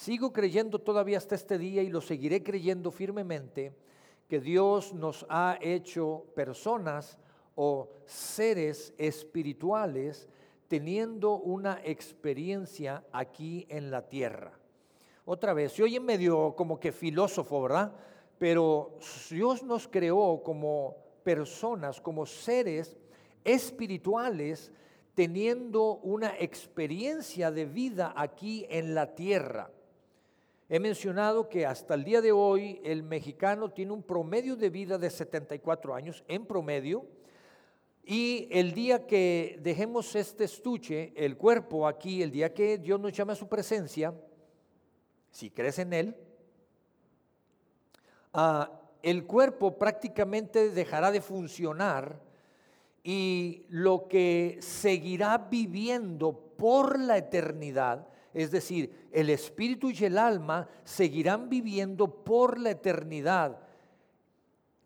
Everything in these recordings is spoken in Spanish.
sigo creyendo todavía hasta este día y lo seguiré creyendo firmemente, que Dios nos ha hecho personas o seres espirituales teniendo una experiencia aquí en la tierra. Otra vez, se oye medio como que filósofo, ¿verdad? Pero Dios nos creó como personas, como seres espirituales, teniendo una experiencia de vida aquí en la tierra. He mencionado que hasta el día de hoy el mexicano tiene un promedio de vida de 74 años, en promedio, y el día que dejemos este estuche, el cuerpo aquí, el día que Dios nos llame a su presencia, si crees en Él, ah, el cuerpo prácticamente dejará de funcionar y lo que seguirá viviendo por la eternidad, es decir, el espíritu y el alma seguirán viviendo por la eternidad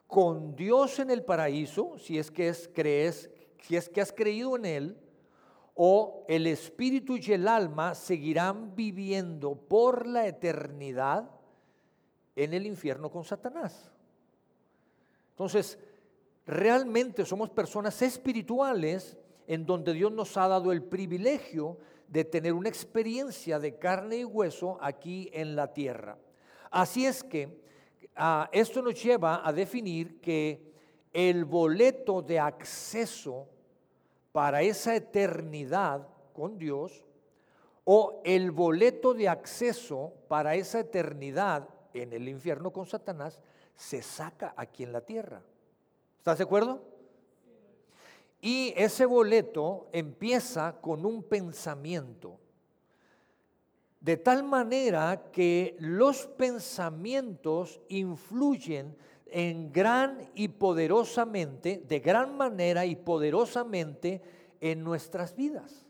con Dios en el paraíso, si es que es, crees, si es que has creído en él, o el espíritu y el alma seguirán viviendo por la eternidad en el infierno con Satanás. Entonces, realmente somos personas espirituales en donde Dios nos ha dado el privilegio de tener una experiencia de carne y hueso aquí en la tierra. Así es que ah, esto nos lleva a definir que el boleto de acceso para esa eternidad con Dios o el boleto de acceso para esa eternidad en el infierno con Satanás se saca aquí en la tierra. ¿Estás de acuerdo? Y ese boleto empieza con un pensamiento. De tal manera que los pensamientos influyen en gran y poderosamente, de gran manera y poderosamente en nuestras vidas.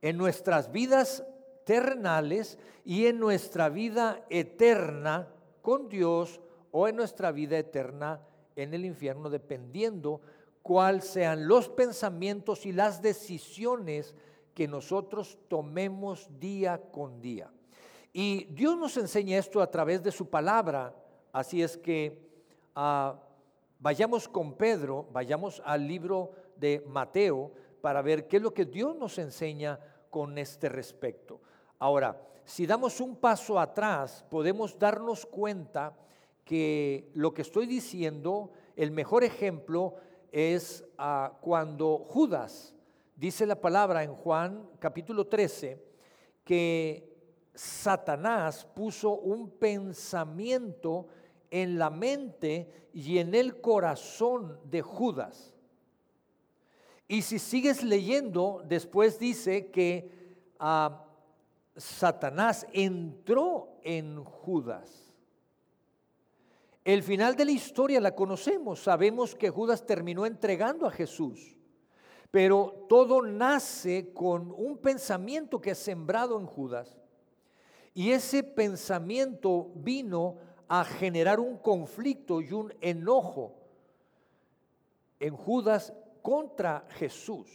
En nuestras vidas terrenales y en nuestra vida eterna con Dios o en nuestra vida eterna en el infierno, dependiendo cuáles sean los pensamientos y las decisiones que nosotros tomemos día con día. Y Dios nos enseña esto a través de su palabra, así es que ah, vayamos con Pedro, vayamos al libro de Mateo para ver qué es lo que Dios nos enseña con este respecto. Ahora, si damos un paso atrás, podemos darnos cuenta que lo que estoy diciendo, el mejor ejemplo es ah, cuando Judas, dice la palabra en Juan capítulo 13, que Satanás puso un pensamiento en la mente y en el corazón de Judas. Y si sigues leyendo, después dice que ah, Satanás entró en Judas. El final de la historia la conocemos, sabemos que Judas terminó entregando a Jesús, pero todo nace con un pensamiento que es sembrado en Judas. Y ese pensamiento vino a generar un conflicto y un enojo en Judas contra Jesús.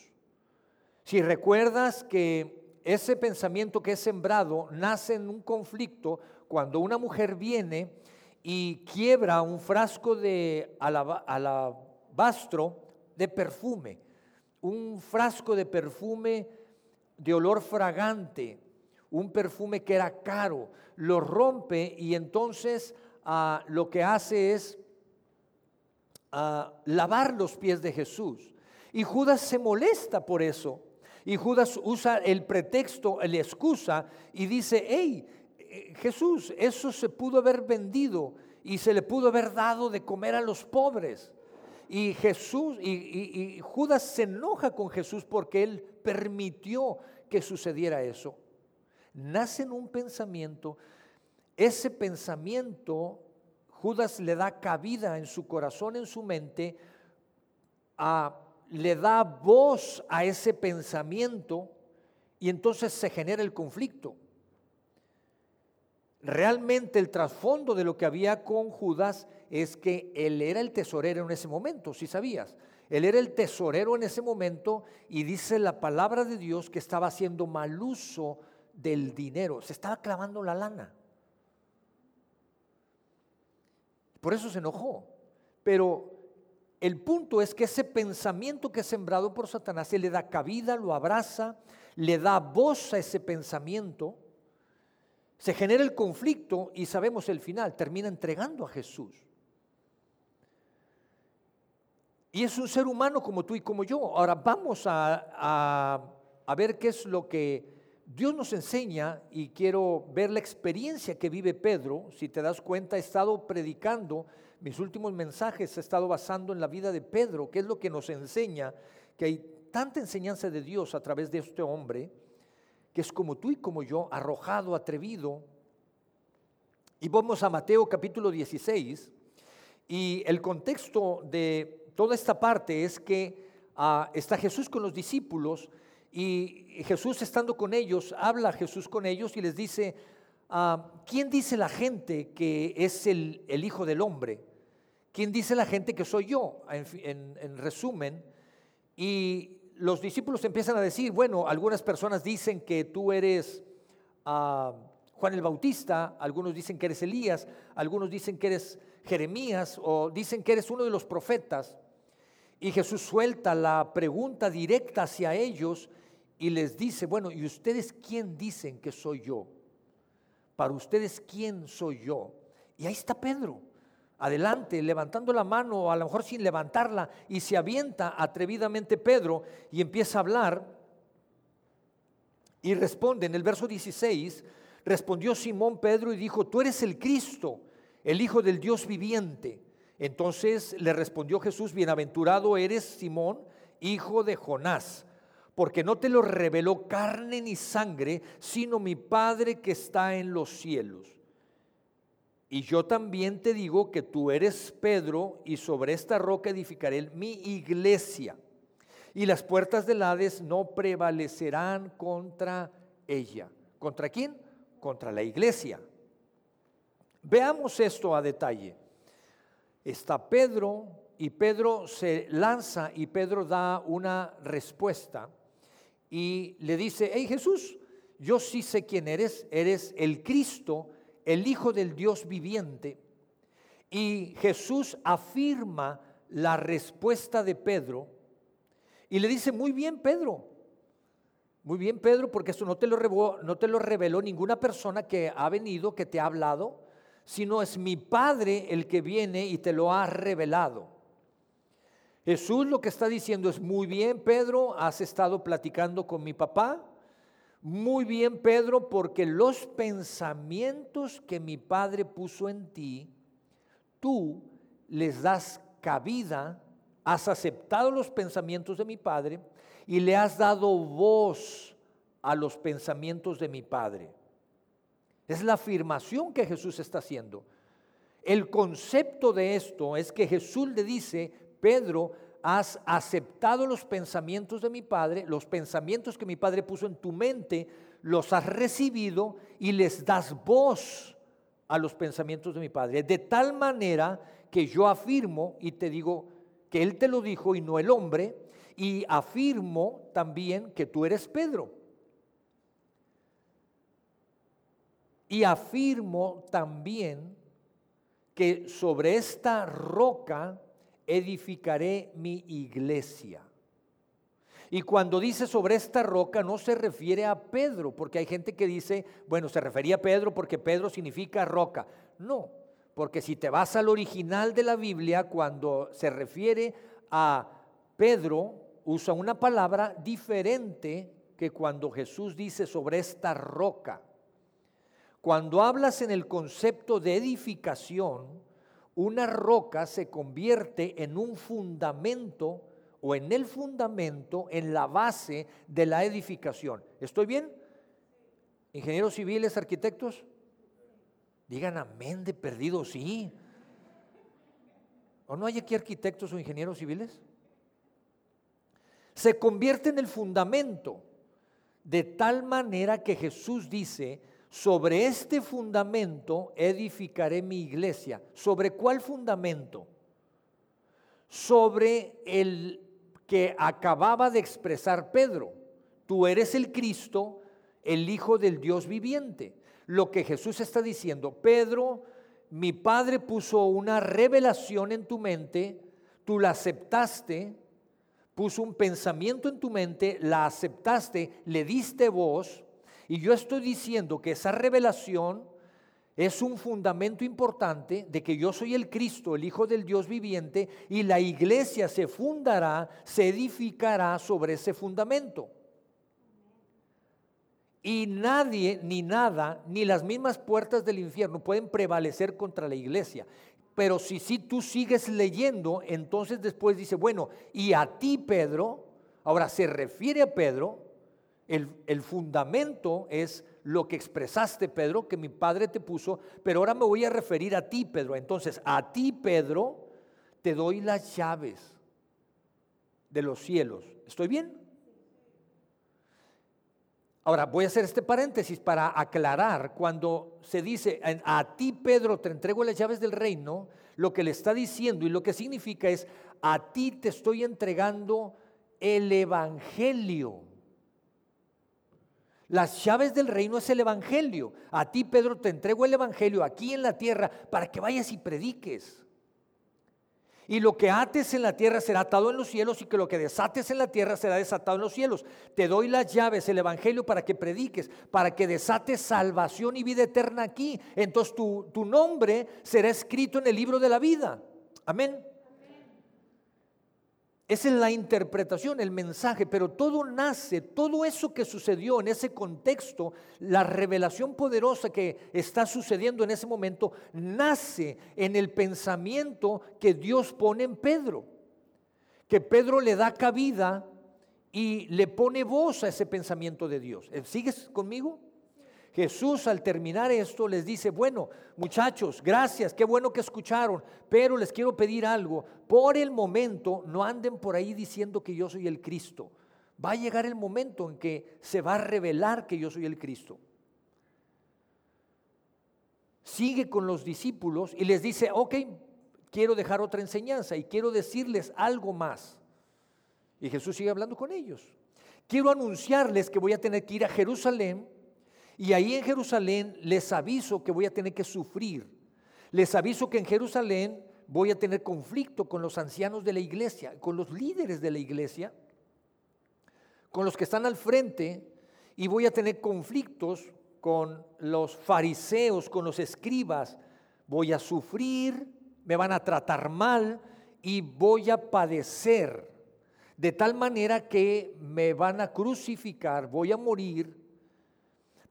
Si recuerdas que ese pensamiento que es sembrado nace en un conflicto cuando una mujer viene y quiebra un frasco de alabastro de perfume, un frasco de perfume de olor fragante, un perfume que era caro, lo rompe y entonces ah, lo que hace es ah, lavar los pies de Jesús. Y Judas se molesta por eso. Y Judas usa el pretexto, la excusa y dice, hey, Jesús, eso se pudo haber vendido y se le pudo haber dado de comer a los pobres. Y Jesús, y, Judas se enoja con Jesús porque él permitió que sucediera eso. Nace en un pensamiento, ese pensamiento Judas le da cabida en su corazón, en su mente, le da voz a ese pensamiento y entonces se genera el conflicto realmente el trasfondo de lo que había con Judas es que él era el tesorero en ese momento, si sabías. Él era el tesorero en ese momento y dice la palabra de Dios que estaba haciendo mal uso del dinero, se estaba clavando la lana. Por eso se enojó. Pero el punto es que ese pensamiento que es sembrado por Satanás, se le da cabida, lo abraza, le da voz a ese pensamiento, se genera el conflicto y sabemos el final, termina entregando a Jesús. Y es un ser humano como tú y como yo. Ahora vamos a, a ver qué es lo que Dios nos enseña y quiero ver la experiencia que vive Pedro. Si te das cuenta, he estado predicando mis últimos mensajes he estado basando en la vida de Pedro, que es lo que nos enseña, que hay tanta enseñanza de Dios a través de este hombre, que es como tú y como yo, arrojado, atrevido. Y vamos a Mateo capítulo 16, y el contexto de toda esta parte es que ah, está Jesús con los discípulos, y Jesús estando con ellos, habla Jesús con ellos y les dice, ah, ¿quién dice la gente que es el, el Hijo del Hombre? ¿Quién dice la gente que soy yo? En, resumen, y los discípulos empiezan a decir, bueno, algunas personas dicen que tú eres ah, Juan el Bautista, algunos dicen que eres Elías, algunos dicen que eres Jeremías o dicen que eres uno de los profetas. Y Jesús suelta la pregunta directa hacia ellos y les dice, bueno, ¿y ustedes quién dicen que soy yo? Para ustedes, ¿quién soy yo? Y ahí está Pedro adelante, levantando la mano, o a lo mejor sin levantarla, y se avienta atrevidamente Pedro y empieza a hablar. Y responde en el verso 16, respondió Simón Pedro y dijo, tú eres el Cristo, el Hijo del Dios viviente. Entonces le respondió Jesús, bienaventurado eres Simón, hijo de Jonás, porque no te lo reveló carne ni sangre, sino mi Padre que está en los cielos. Y yo también te digo que tú eres Pedro y sobre esta roca edificaré mi iglesia. Y las puertas del Hades no prevalecerán contra ella. ¿Contra quién? Contra la iglesia. Veamos esto a detalle. Está Pedro y Pedro se lanza y Pedro da una respuesta y le dice, hey Jesús, yo sí sé quién eres, eres el Cristo el Hijo del Dios viviente. Y Jesús afirma la respuesta de Pedro y le dice, muy bien Pedro, muy bien Pedro, porque esto no te lo reveló, no te lo reveló ninguna persona que ha venido, que te ha hablado, sino es mi Padre el que viene y te lo ha revelado. Jesús lo que está diciendo es, muy bien Pedro, has estado platicando con mi papá, muy bien, Pedro, porque los pensamientos que mi Padre puso en ti, tú les das cabida, has aceptado los pensamientos de mi Padre y le has dado voz a los pensamientos de mi Padre. Es la afirmación que Jesús está haciendo. El concepto de esto es que Jesús le dice, Pedro, has aceptado los pensamientos de mi Padre, los pensamientos que mi Padre puso en tu mente, los has recibido y les das voz a los pensamientos de mi Padre. De tal manera que yo afirmo y te digo que Él te lo dijo y no el hombre, y afirmo también que tú eres Pedro. Y afirmo también que sobre esta roca edificaré mi iglesia. Y cuando dice sobre esta roca no se refiere a Pedro, porque hay gente que dice, bueno, se refería a Pedro porque Pedro significa roca. No, porque si te vas al original de la Biblia, cuando se refiere a Pedro, usa una palabra diferente que cuando Jesús dice sobre esta roca. Cuando hablas en el concepto de edificación, una roca se convierte en un fundamento o en el fundamento, en la base de la edificación. ¿Estoy bien? Ingenieros civiles, arquitectos, digan amén de perdido, sí. ¿O no hay aquí arquitectos o ingenieros civiles? Se convierte en el fundamento de tal manera que Jesús dice, sobre este fundamento edificaré mi iglesia. ¿Sobre cuál fundamento? Sobre el que acababa de expresar Pedro. Tú eres el Cristo, el Hijo del Dios viviente. Lo que Jesús está diciendo, Pedro, mi Padre puso una revelación en tu mente, tú la aceptaste, puso un pensamiento en tu mente, la aceptaste, le diste voz, y yo estoy diciendo que esa revelación es un fundamento importante de que yo soy el Cristo, el Hijo del Dios viviente, y la iglesia se fundará, se edificará sobre ese fundamento. Y nadie, ni nada, ni las mismas puertas del infierno pueden prevalecer contra la iglesia. Pero si, si tú sigues leyendo, entonces después dice, bueno, y a ti Pedro, ahora se refiere a Pedro, el, fundamento es lo que expresaste, Pedro, que mi padre te puso, pero ahora me voy a referir a ti, Pedro. Entonces, a ti, Pedro, te doy las llaves de los cielos. ¿Estoy bien? Ahora, voy a hacer este paréntesis para aclarar, cuando se dice, a ti Pedro te entrego las llaves del reino, lo que le está diciendo y lo que significa es, a ti te estoy entregando el Evangelio. Las llaves del reino es el Evangelio. A ti Pedro te entrego el Evangelio aquí en la tierra para que vayas y prediques. Y lo que ates en la tierra será atado en los cielos y que lo que desates en la tierra será desatado en los cielos. Te doy las llaves, el Evangelio, para que prediques, para que desates salvación y vida eterna aquí. Entonces tu, tu nombre será escrito en el libro de la vida. Amén. Esa es la interpretación, el mensaje, pero todo nace, todo eso que sucedió en ese contexto, la revelación poderosa que está sucediendo en ese momento, nace en el pensamiento que Dios pone en Pedro, que Pedro le da cabida y le pone voz a ese pensamiento de Dios. ¿Sigues conmigo? Jesús al terminar esto les dice, bueno, muchachos, gracias, qué bueno que escucharon, pero les quiero pedir algo. Por el momento, no anden por ahí diciendo que yo soy el Cristo. Va a llegar el momento en que se va a revelar que yo soy el Cristo. Sigue con los discípulos y les dice, ok, quiero dejar otra enseñanza y quiero decirles algo más. Y Jesús sigue hablando con ellos. Quiero anunciarles que voy a tener que ir a Jerusalén y ahí en Jerusalén les aviso que voy a tener que sufrir. Les aviso que en Jerusalén voy a tener conflicto con los ancianos de la iglesia, con los líderes de la iglesia, con los que están al frente, y voy a tener conflictos con los fariseos, con los escribas. Voy a sufrir, me van a tratar mal y voy a padecer. De tal manera que me van a crucificar, voy a morir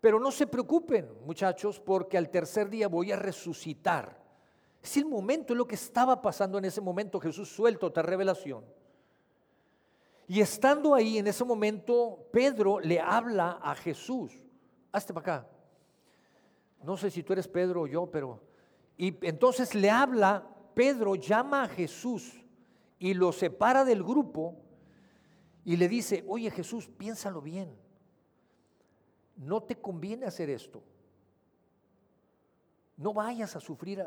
pero no se preocupen, muchachos, porque al tercer día voy a resucitar. Es el momento, es lo que estaba pasando en ese momento. Jesús suelto otra revelación. Y estando ahí en ese momento, Pedro le habla a Jesús. Hazte para acá. No sé si tú eres Pedro o yo, pero... Y entonces le habla, Pedro llama a Jesús y lo separa del grupo y le dice, oye Jesús, piénsalo bien no te conviene hacer esto. No vayas a sufrir,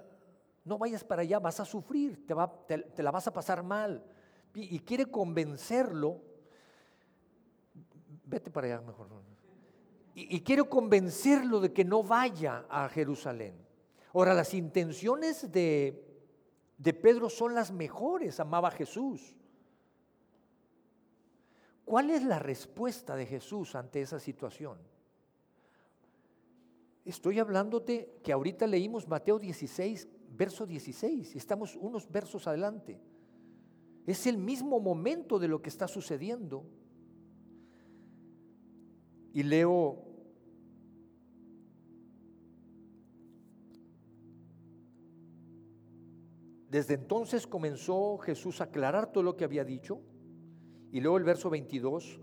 no vayas para allá, vas a sufrir, te, la vas a pasar mal. Y, quiere convencerlo, vete para allá mejor. Y, y quiere convencerlo de que no vaya a Jerusalén. Ahora, las intenciones de, de Pedro son las mejores, amaba Jesús. ¿Cuál es la respuesta de Jesús ante esa situación? Estoy hablándote que ahorita leímos Mateo 16, verso 16, y estamos unos versos adelante. Es el mismo momento de lo que está sucediendo. Y leo Desde entonces comenzó Jesús a aclarar todo lo que había dicho. Y luego el verso 22,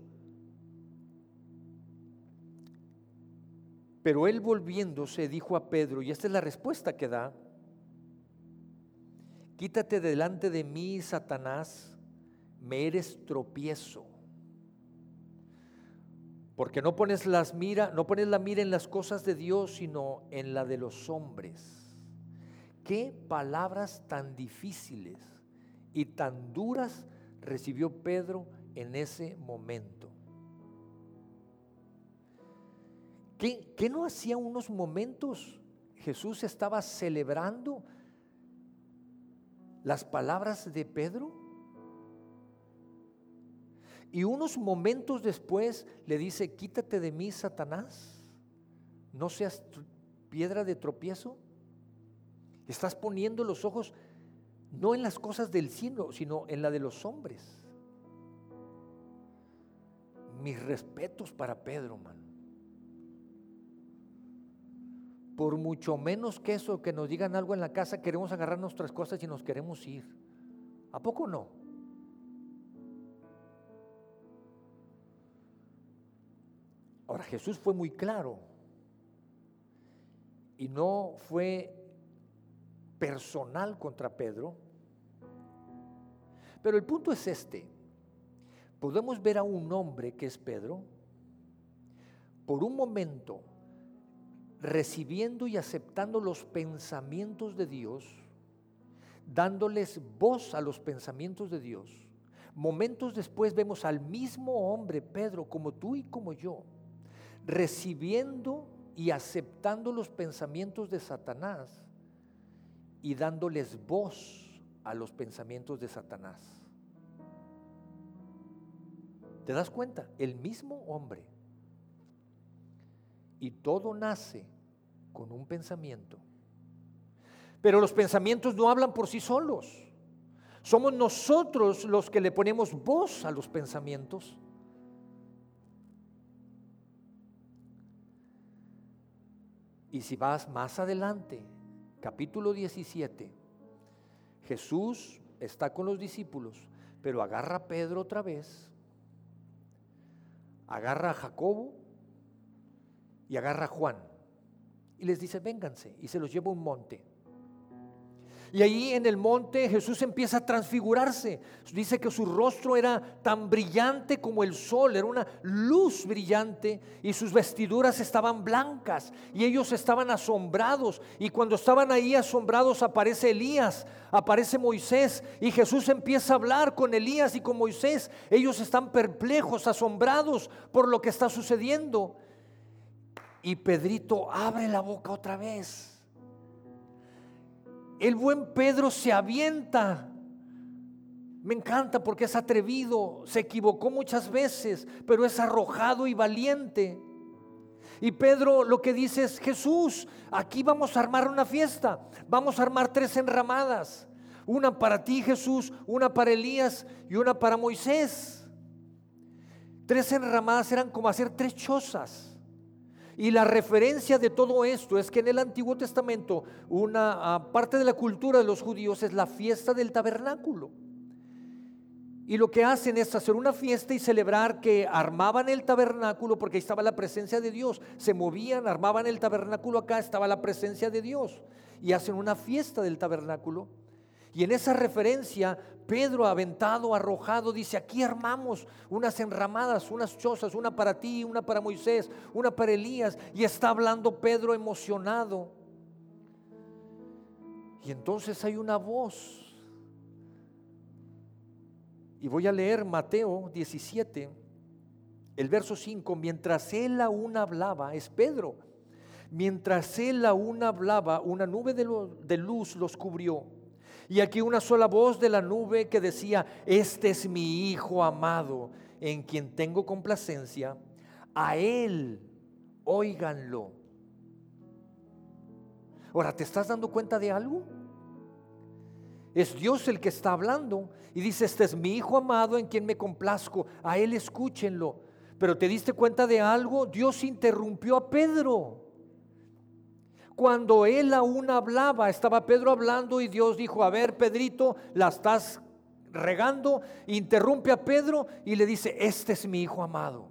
Pero él volviéndose dijo a Pedro, y esta es la respuesta que da, quítate delante de mí, Satanás, me eres tropiezo. Porque no pones las mira, no pones la mira en las cosas de Dios, sino en la de los hombres. Qué palabras tan difíciles y tan duras recibió Pedro en ese momento. ¿Qué, ¿Qué, no hacía unos momentos? Jesús estaba celebrando las palabras de Pedro. Y unos momentos después le dice, quítate de mí, Satanás, no seas piedra de tropiezo. Estás poniendo los ojos no en las cosas del cielo, sino en la de los hombres. Mis respetos para Pedro, man. Por mucho menos que eso, que nos digan algo en la casa, queremos agarrar nuestras cosas y nos queremos ir. ¿A poco no? Ahora Jesús fue muy claro y no fue personal contra Pedro. Pero el punto es este. Podemos ver a un hombre que es Pedro, por un momento recibiendo y aceptando los pensamientos de Dios, dándoles voz a los pensamientos de Dios. Momentos después vemos al mismo hombre, Pedro, como tú y como yo, recibiendo y aceptando los pensamientos de Satanás y dándoles voz a los pensamientos de Satanás. ¿Te das cuenta? El mismo hombre. Y todo nace con un pensamiento. Pero los pensamientos no hablan por sí solos. Somos nosotros los que le ponemos voz a los pensamientos. Y si vas más adelante, capítulo 17, Jesús está con los discípulos, pero agarra a Pedro otra vez, agarra a Jacobo y agarra a Juan y les dice, vénganse, y se los lleva a un monte. Y ahí en el monte Jesús empieza a transfigurarse. Dice que su rostro era tan brillante como el sol, era una luz brillante y sus vestiduras estaban blancas y ellos estaban asombrados. Y cuando estaban ahí asombrados aparece Elías, aparece Moisés y Jesús empieza a hablar con Elías y con Moisés. Ellos están perplejos, asombrados por lo que está sucediendo. Y Pedrito abre la boca otra vez el buen Pedro se avienta. Me encanta porque es atrevido, se equivocó muchas veces, pero es arrojado y valiente. Y Pedro lo que dice es, Jesús, aquí vamos a armar una fiesta, vamos a armar tres enramadas, una para ti Jesús, una para Elías y una para Moisés. Tres enramadas eran como hacer tres chozas. Y la referencia de todo esto es que en el Antiguo Testamento una ah, parte de la cultura de los judíos es la fiesta del tabernáculo. Y lo que hacen es hacer una fiesta y celebrar que armaban el tabernáculo porque ahí estaba la presencia de Dios. Se movían, armaban el tabernáculo acá, estaba la presencia de Dios. Y hacen una fiesta del tabernáculo. Y en esa referencia, Pedro aventado, arrojado, dice, aquí armamos unas enramadas, unas chozas, una para ti, una para Moisés, una para Elías. Y está hablando Pedro emocionado. Y entonces hay una voz. Y voy a leer Mateo 17, el verso 5. Mientras él aún hablaba, es Pedro. Mientras él aún hablaba, una nube de luz los cubrió y aquí una sola voz de la nube que decía, este es mi Hijo amado, en quien tengo complacencia, a Él, óiganlo. Ahora, ¿te estás dando cuenta de algo? Es Dios el que está hablando y dice, este es mi Hijo amado en quien me complazco, a Él escúchenlo. Pero te diste cuenta de algo, Dios interrumpió a Pedro. Cuando él aún hablaba, estaba Pedro hablando y Dios dijo, a ver, Pedrito, la estás regando, interrumpe a Pedro y le dice, este es mi hijo amado.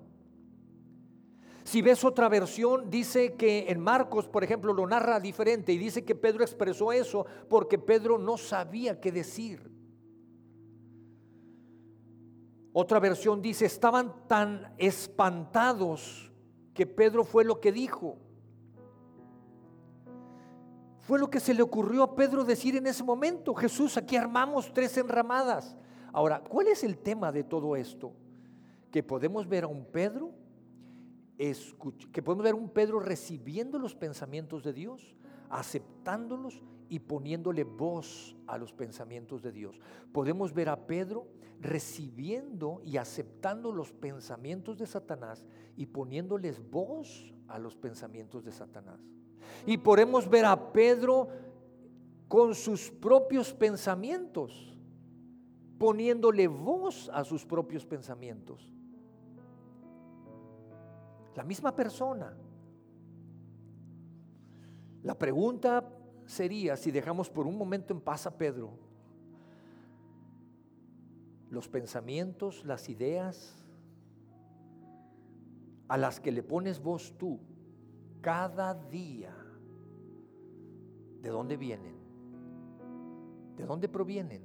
Si ves otra versión, dice que en Marcos, por ejemplo, lo narra diferente y dice que Pedro expresó eso porque Pedro no sabía qué decir. Otra versión dice, estaban tan espantados que Pedro fue lo que dijo. Fue lo que se le ocurrió a Pedro decir en ese momento. Jesús, aquí armamos tres enramadas. Ahora, ¿cuál es el tema de todo esto? Que podemos ver a un Pedro que podemos ver un Pedro recibiendo los pensamientos de Dios, aceptándolos y poniéndole voz a los pensamientos de Dios. Podemos ver a Pedro recibiendo y aceptando los pensamientos de Satanás y poniéndoles voz a los pensamientos de Satanás. Y podemos ver a Pedro con sus propios pensamientos, poniéndole voz a sus propios pensamientos. La misma persona. La pregunta sería si dejamos por un momento en paz a Pedro, los pensamientos, las ideas a las que le pones voz tú cada día, ¿de dónde vienen? ¿De dónde provienen?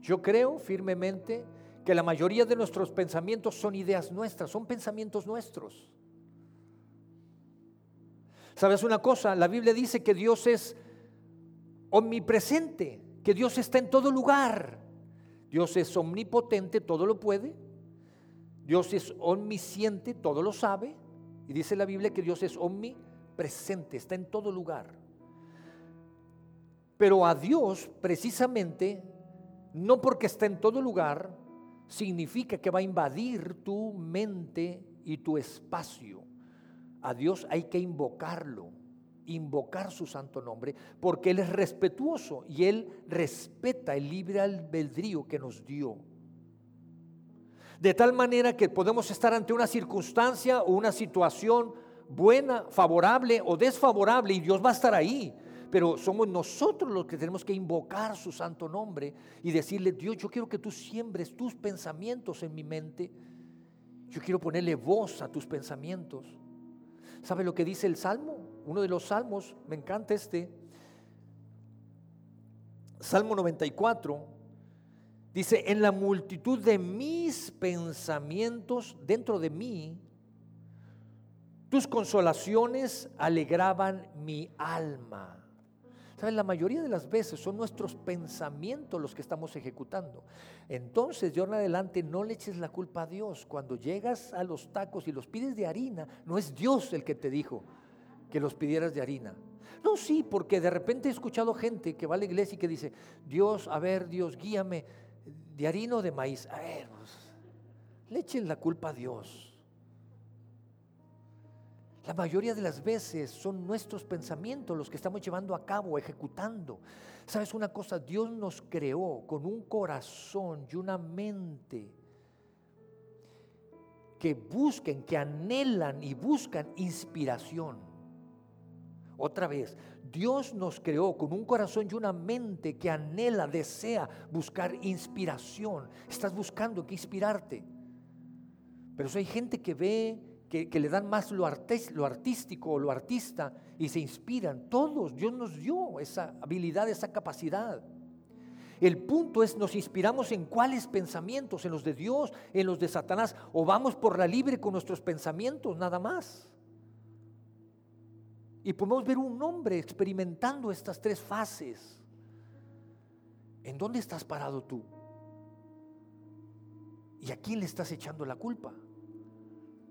Yo creo firmemente que la mayoría de nuestros pensamientos son ideas nuestras, son pensamientos nuestros. ¿Sabes una cosa? La Biblia dice que Dios es omnipresente, que Dios está en todo lugar. Dios es omnipotente, todo lo puede. Dios es omnisciente, todo lo sabe. Y dice la Biblia que Dios es omnipresente, está en todo lugar. Pero a Dios, precisamente, no porque está en todo lugar, significa que va a invadir tu mente y tu espacio. A Dios hay que invocarlo, invocar su santo nombre, porque Él es respetuoso y Él respeta el libre albedrío que nos dio. De tal manera que podemos estar ante una circunstancia o una situación buena, favorable o desfavorable y Dios va a estar ahí. Pero somos nosotros los que tenemos que invocar su santo nombre y decirle, Dios, yo quiero que tú siembres tus pensamientos en mi mente. Yo quiero ponerle voz a tus pensamientos. ¿Sabe lo que dice el Salmo? Uno de los salmos, me encanta este. Salmo 94. Dice, en la multitud de mis pensamientos dentro de mí, tus consolaciones alegraban mi alma. ¿Saben? La mayoría de las veces son nuestros pensamientos los que estamos ejecutando. Entonces, de ahora en adelante, no le eches la culpa a Dios. Cuando llegas a los tacos y los pides de harina, no es Dios el que te dijo que los pidieras de harina. No, sí, porque de repente he escuchado gente que va a la iglesia y que dice, Dios, a ver, Dios, guíame, de harina o de maíz. A ver, pues, le echen la culpa a Dios. La mayoría de las veces son nuestros pensamientos los que estamos llevando a cabo, ejecutando. ¿Sabes una cosa? Dios nos creó con un corazón y una mente que busquen, que anhelan y buscan inspiración. Otra vez, Dios nos creó con un corazón y una mente que anhela, desea buscar inspiración. Estás buscando que inspirarte. Pero hay gente que ve que, le dan más lo, lo artístico o lo artista y se inspiran. Todos, Dios nos dio esa habilidad, esa capacidad. El punto es, nos inspiramos en cuáles pensamientos, en los de Dios, en los de Satanás, o vamos por la libre con nuestros pensamientos, nada más. Y podemos ver un hombre experimentando estas tres fases. ¿En dónde estás parado tú? ¿Y a quién le estás echando la culpa?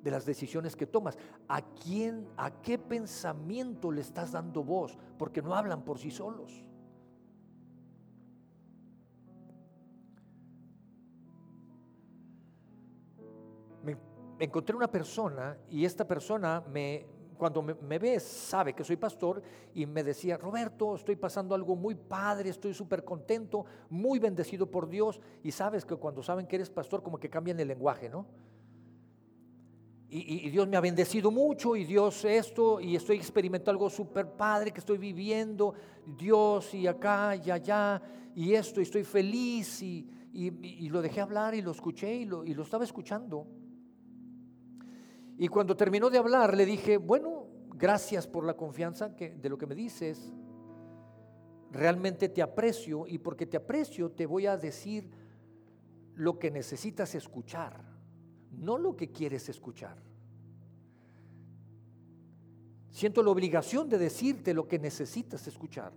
de las decisiones que tomas. ¿A quién, a qué pensamiento le estás dando voz? Porque no hablan por sí solos. Me, encontré una persona y esta persona me, cuando me, me, ve sabe que soy pastor y me decía, Roberto, estoy pasando algo muy padre, estoy súper contento, muy bendecido por Dios. Y sabes que cuando saben que eres pastor como que cambian el lenguaje, ¿no? y, Dios me ha bendecido mucho y Dios esto y estoy experimentando algo súper padre que estoy viviendo, Dios y acá y allá y esto y estoy feliz y, lo dejé hablar y lo escuché y lo, y lo estaba escuchando. Y cuando terminó de hablar le dije, bueno, gracias por la confianza que, de lo que me dices, realmente te aprecio y porque te aprecio te voy a decir lo que necesitas escuchar no lo que quieres escuchar. Siento la obligación de decirte lo que necesitas escuchar.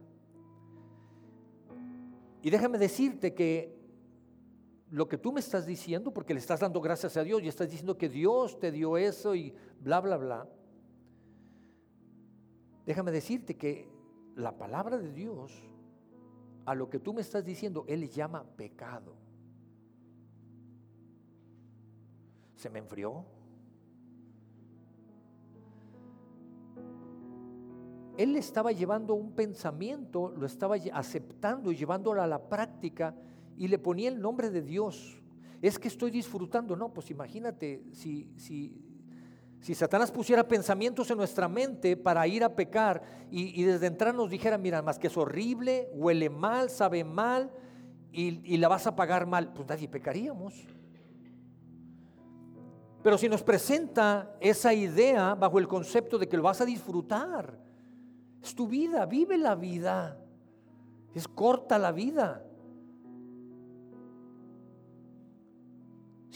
Y déjame decirte que lo que tú me estás diciendo, porque le estás dando gracias a Dios y estás diciendo que Dios te dio eso y bla, bla, bla. Déjame decirte que la palabra de Dios, a lo que tú me estás diciendo, Él le llama pecado. Se me enfrió. Él estaba llevando un pensamiento, lo estaba aceptando y llevándolo a la práctica y le ponía el nombre de Dios. Es que estoy disfrutando. No, pues imagínate, si, si, si Satanás pusiera pensamientos en nuestra mente para ir a pecar y, desde entrar nos dijera, mira, más que es horrible, huele mal, sabe mal y, y la vas a pagar mal, pues nadie pecaríamos. Pero si nos presenta esa idea bajo el concepto de que lo vas a disfrutar, es tu vida, vive la vida, es corta la vida.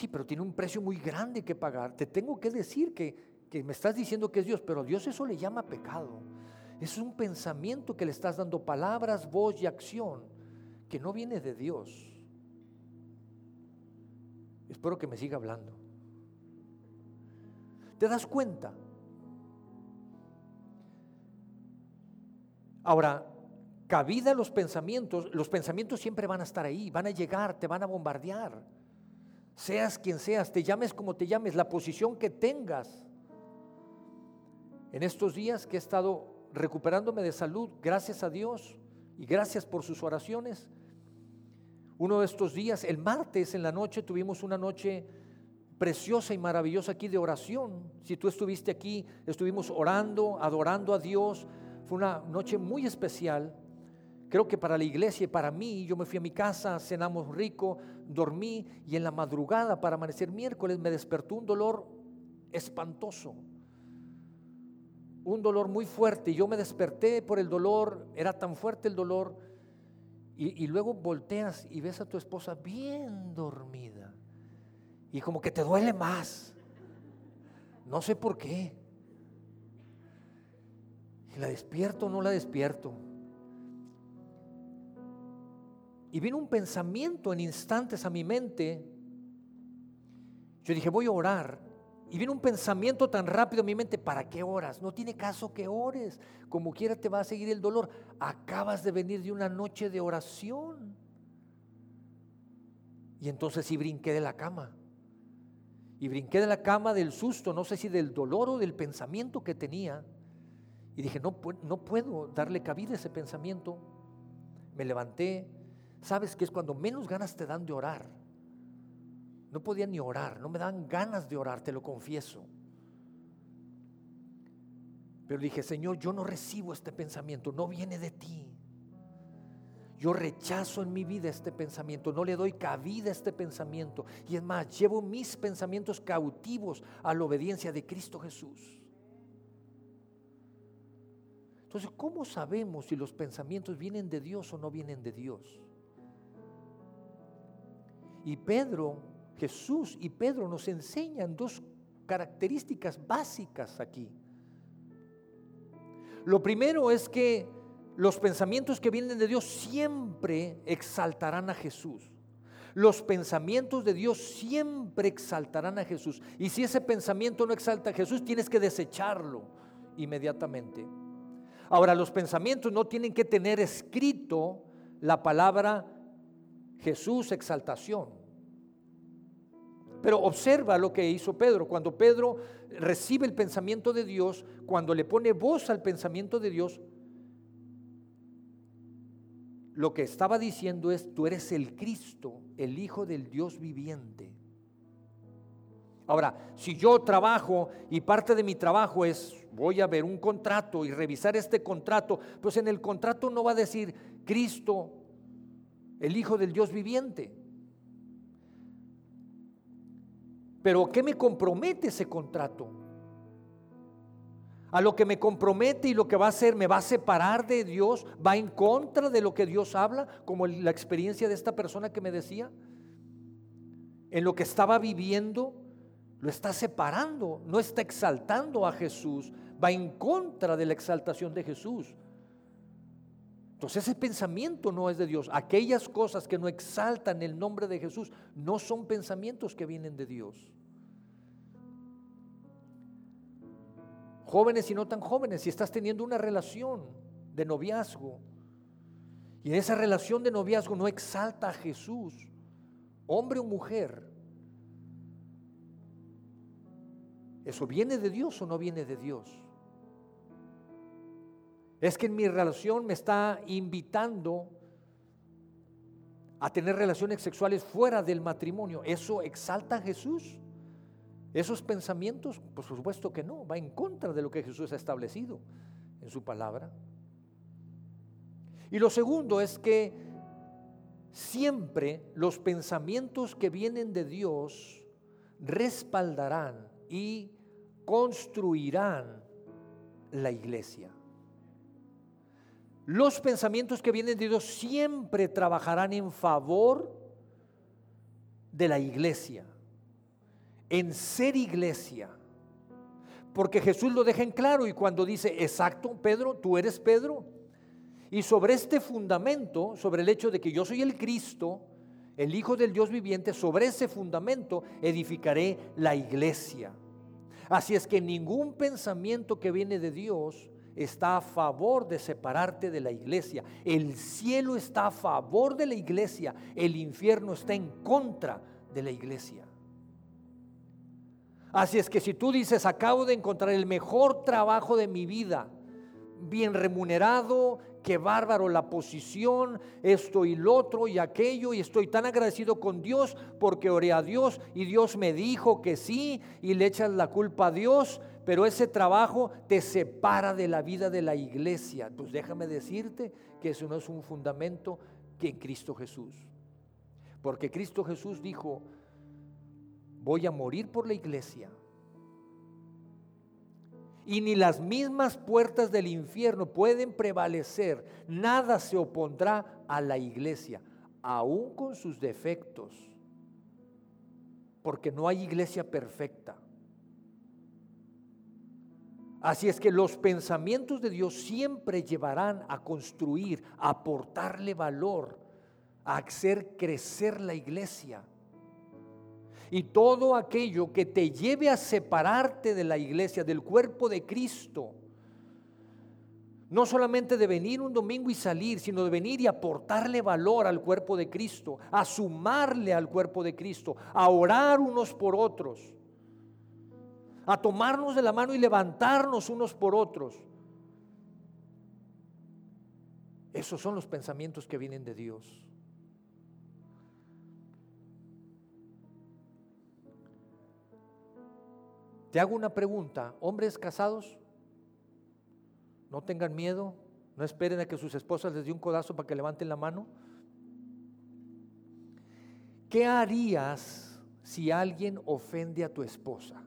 Sí, pero tiene un precio muy grande que pagar. Te tengo que decir que, que me estás diciendo que es Dios, pero Dios eso le llama pecado. Es un pensamiento que le estás dando palabras, voz y acción que no viene de Dios. Espero que me siga hablando. ¿Te das cuenta? Ahora, cabida los pensamientos, los pensamientos siempre van a estar ahí, van a llegar, te van a bombardear seas quien seas, te llames como te llames, la posición que tengas. En estos días que he estado recuperándome de salud, gracias a Dios y gracias por sus oraciones, uno de estos días, el martes en la noche, tuvimos una noche preciosa y maravillosa aquí de oración. Si tú estuviste aquí, estuvimos orando, adorando a Dios. Fue una noche muy especial. Creo que para la iglesia y para mí, yo me fui a mi casa, cenamos rico, dormí y en la madrugada para amanecer miércoles me despertó un dolor espantoso. Un dolor muy fuerte. Y yo me desperté por el dolor, era tan fuerte el dolor. Y, y luego volteas y ves a tu esposa bien dormida. Y como que te duele más. No sé por qué. La despierto o no la despierto. Y vino un pensamiento en instantes a mi mente. Yo dije, voy a orar. Y vino un pensamiento tan rápido a mi mente, ¿para qué oras? No tiene caso que ores. Como quiera te va a seguir el dolor. Acabas de venir de una noche de oración. Y entonces sí brinqué de la cama. Y brinqué de la cama del susto, no sé si del dolor o del pensamiento que tenía. Y dije, no, no puedo darle cabida a ese pensamiento. Me levanté, ¿Sabes que es cuando menos ganas te dan de orar? No podía ni orar, no me dan ganas de orar, te lo confieso. Pero dije, Señor, yo no recibo este pensamiento, no viene de ti. Yo rechazo en mi vida este pensamiento, no le doy cabida a este pensamiento. Y es más, llevo mis pensamientos cautivos a la obediencia de Cristo Jesús. Entonces, ¿cómo sabemos si los pensamientos vienen de Dios o no vienen de Dios? Y Pedro, Jesús y Pedro nos enseñan dos características básicas aquí. Lo primero es que los pensamientos que vienen de Dios siempre exaltarán a Jesús. Los pensamientos de Dios siempre exaltarán a Jesús. Y si ese pensamiento no exalta a Jesús, tienes que desecharlo inmediatamente. Ahora, los pensamientos no tienen que tener escrito la palabra Jesús exaltación. Pero observa lo que hizo Pedro. Cuando Pedro recibe el pensamiento de Dios, cuando le pone voz al pensamiento de Dios, lo que estaba diciendo es, tú eres el Cristo, el Hijo del Dios viviente. Ahora, si yo trabajo y parte de mi trabajo es, voy a ver un contrato y revisar este contrato, pues en el contrato no va a decir Cristo, el Hijo del Dios viviente. Pero ¿qué me compromete ese contrato? A lo que me compromete y lo que va a hacer, me va a separar de Dios, va en contra de lo que Dios habla, como la experiencia de esta persona que me decía. En lo que estaba viviendo, lo está separando, no está exaltando a Jesús, va en contra de la exaltación de Jesús. Entonces ese pensamiento no es de Dios. Aquellas cosas que no exaltan el nombre de Jesús no son pensamientos que vienen de Dios. Jóvenes y no tan jóvenes, si estás teniendo una relación de noviazgo y en esa relación de noviazgo no exalta a Jesús, hombre o mujer, ¿eso viene de Dios o no viene de Dios? Es que en mi relación me está invitando a tener relaciones sexuales fuera del matrimonio. ¿Eso exalta a Jesús? ¿Esos pensamientos? Por supuesto que no, va en contra de lo que Jesús ha establecido en su palabra. Y lo segundo es que siempre los pensamientos que vienen de Dios respaldarán y construirán la iglesia. Los pensamientos que vienen de Dios siempre trabajarán en favor de la iglesia, en ser iglesia. Porque Jesús lo deja en claro y cuando dice, exacto, Pedro, tú eres Pedro. Y sobre este fundamento, sobre el hecho de que yo soy el Cristo, el Hijo del Dios viviente, sobre ese fundamento edificaré la iglesia. Así es que ningún pensamiento que viene de Dios está a favor de separarte de la iglesia. El cielo está a favor de la iglesia. El infierno está en contra de la iglesia. Así es que si tú dices, acabo de encontrar el mejor trabajo de mi vida, bien remunerado, qué bárbaro la posición, esto y lo otro y aquello, y estoy tan agradecido con Dios porque oré a Dios y Dios me dijo que sí, y le echas la culpa a Dios, pero ese trabajo te separa de la vida de la iglesia. Pues déjame decirte que eso no es un fundamento que en Cristo Jesús. Porque Cristo Jesús dijo, voy a morir por la iglesia. Y ni las mismas puertas del infierno pueden prevalecer. Nada se opondrá a la iglesia, aún con sus defectos. Porque no hay iglesia perfecta. Así es que los pensamientos de Dios siempre llevarán a construir, a aportarle valor, a hacer crecer la iglesia. Y todo aquello que te lleve a separarte de la iglesia, del cuerpo de Cristo, no solamente de venir un domingo y salir, sino de venir y aportarle valor al cuerpo de Cristo, a sumarle al cuerpo de Cristo, a orar unos por otros a tomarnos de la mano y levantarnos unos por otros. Esos son los pensamientos que vienen de Dios. Te hago una pregunta, hombres casados, no tengan miedo, no esperen a que sus esposas les dé un codazo para que levanten la mano. ¿Qué harías si alguien ofende a tu esposa?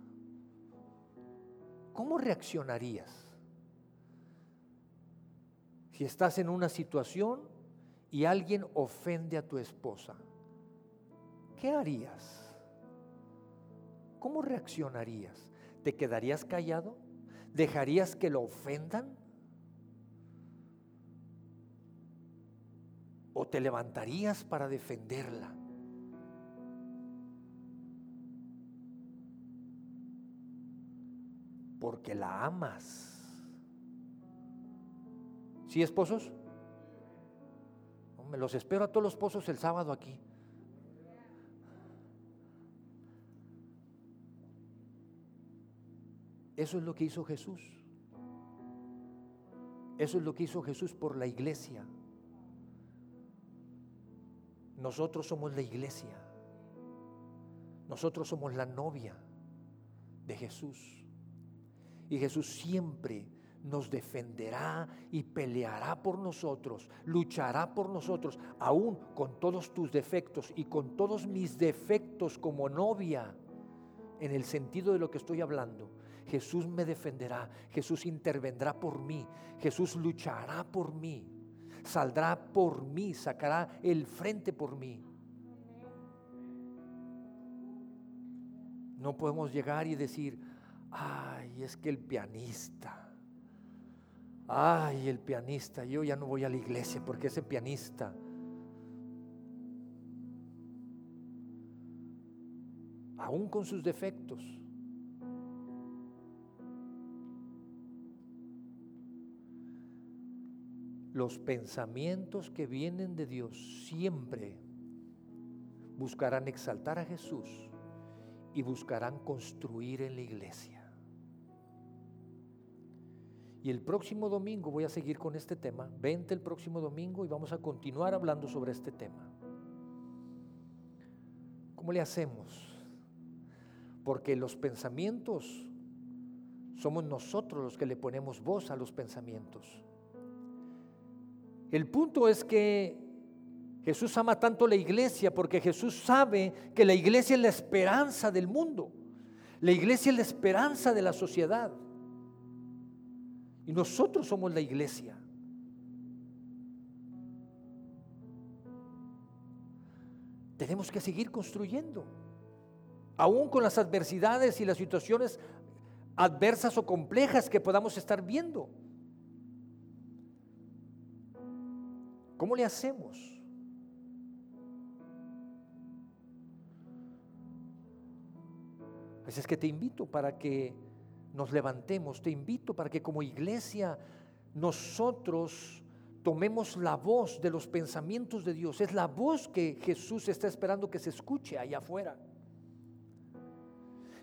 ¿Cómo reaccionarías? Si estás en una situación y alguien ofende a tu esposa, ¿qué harías? ¿Cómo reaccionarías? ¿Te quedarías callado? ¿Dejarías que lo ofendan? ¿O te levantarías para defenderla? Porque la amas. ¿Sí, esposos? Me los espero a todos los esposos el sábado aquí. Eso es lo que hizo Jesús. Eso es lo que hizo Jesús por la iglesia. Nosotros somos la iglesia. Nosotros somos la novia de Jesús. Y Jesús siempre nos defenderá y peleará por nosotros, luchará por nosotros, aún con todos tus defectos y con todos mis defectos como novia, en el sentido de lo que estoy hablando. Jesús me defenderá, Jesús intervendrá por mí, Jesús luchará por mí, saldrá por mí, sacará el frente por mí. No podemos llegar y decir, ay, es que el pianista, Ay, el pianista, yo ya no voy a la iglesia porque ese pianista aún con sus defectos. Los pensamientos que vienen de Dios siempre buscarán exaltar a Jesús y buscarán construir en la iglesia. Y el próximo domingo voy a seguir con este tema. Vente el próximo domingo y vamos a continuar hablando sobre este tema. ¿Cómo le hacemos? Porque los pensamientos somos nosotros los que le ponemos voz a los pensamientos. El punto es que Jesús ama tanto la iglesia porque Jesús sabe que la iglesia es la esperanza del mundo. La iglesia es la esperanza de la sociedad. Y nosotros somos la iglesia. Tenemos que seguir construyendo aún con las adversidades y las situaciones adversas o complejas que podamos estar viendo. ¿Cómo le hacemos? Así es que te invito para que nos levantemos, te invito para que como iglesia nosotros tomemos la voz de los pensamientos de Dios. Es la voz que Jesús está esperando que se escuche allá afuera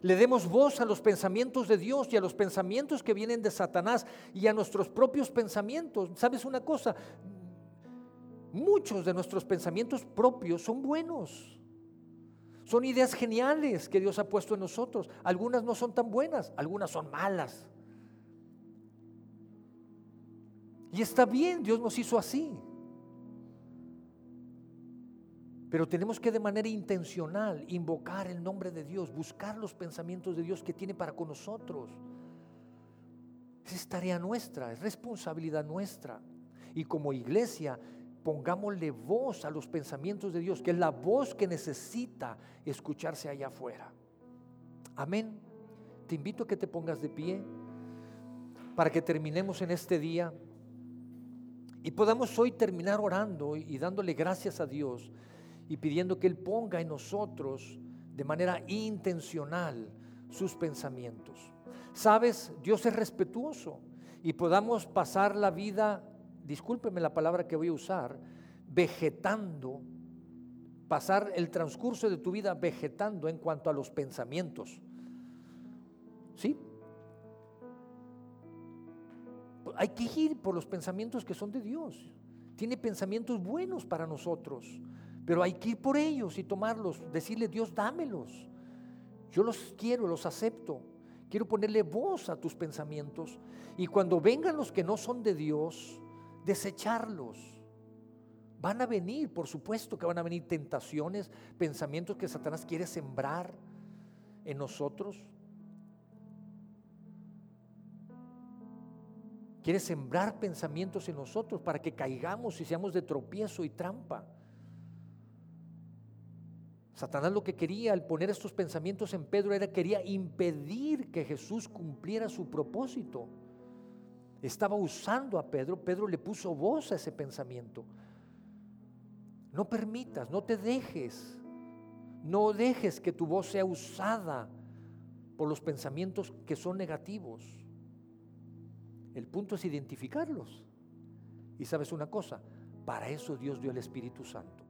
le demos voz a los pensamientos de Dios y a los pensamientos que vienen de Satanás y a nuestros propios pensamientos. ¿Sabes una cosa? Muchos de nuestros pensamientos propios son buenos. Son ideas geniales que Dios ha puesto en nosotros. Algunas no son tan buenas, algunas son malas. Y está bien, Dios nos hizo así. Pero tenemos que de manera intencional invocar el nombre de Dios, buscar los pensamientos de Dios que tiene para con nosotros. Es tarea nuestra, es responsabilidad nuestra. Y como iglesia, pongámosle voz a los pensamientos de Dios, que es la voz que necesita escucharse allá afuera. Amén. Te invito a que te pongas de pie para que terminemos en este día y podamos hoy terminar orando y dándole gracias a Dios y pidiendo que Él ponga en nosotros de manera intencional sus pensamientos. Sabes, Dios es respetuoso y podamos pasar la vida, discúlpeme la palabra que voy a usar, vegetando, pasar el transcurso de tu vida vegetando en cuanto a los pensamientos. ¿Sí? Hay que ir por los pensamientos que son de Dios. Tiene pensamientos buenos para nosotros. Pero hay que ir por ellos y tomarlos, decirle, Dios, dámelos. Yo los quiero, los acepto. Quiero ponerle voz a tus pensamientos. Y cuando vengan los que no son de Dios, desecharlos. Van a venir, por supuesto que van a venir tentaciones, pensamientos que Satanás quiere sembrar en nosotros. Quiere sembrar pensamientos en nosotros para que caigamos y seamos de tropiezo y trampa. Satanás lo que quería al poner estos pensamientos en Pedro era quería impedir que Jesús cumpliera su propósito. Estaba usando a Pedro, Pedro le puso voz a ese pensamiento. No permitas, no te dejes, no dejes que tu voz sea usada por los pensamientos que son negativos. El punto es identificarlos. Y sabes una cosa, para eso Dios dio el Espíritu Santo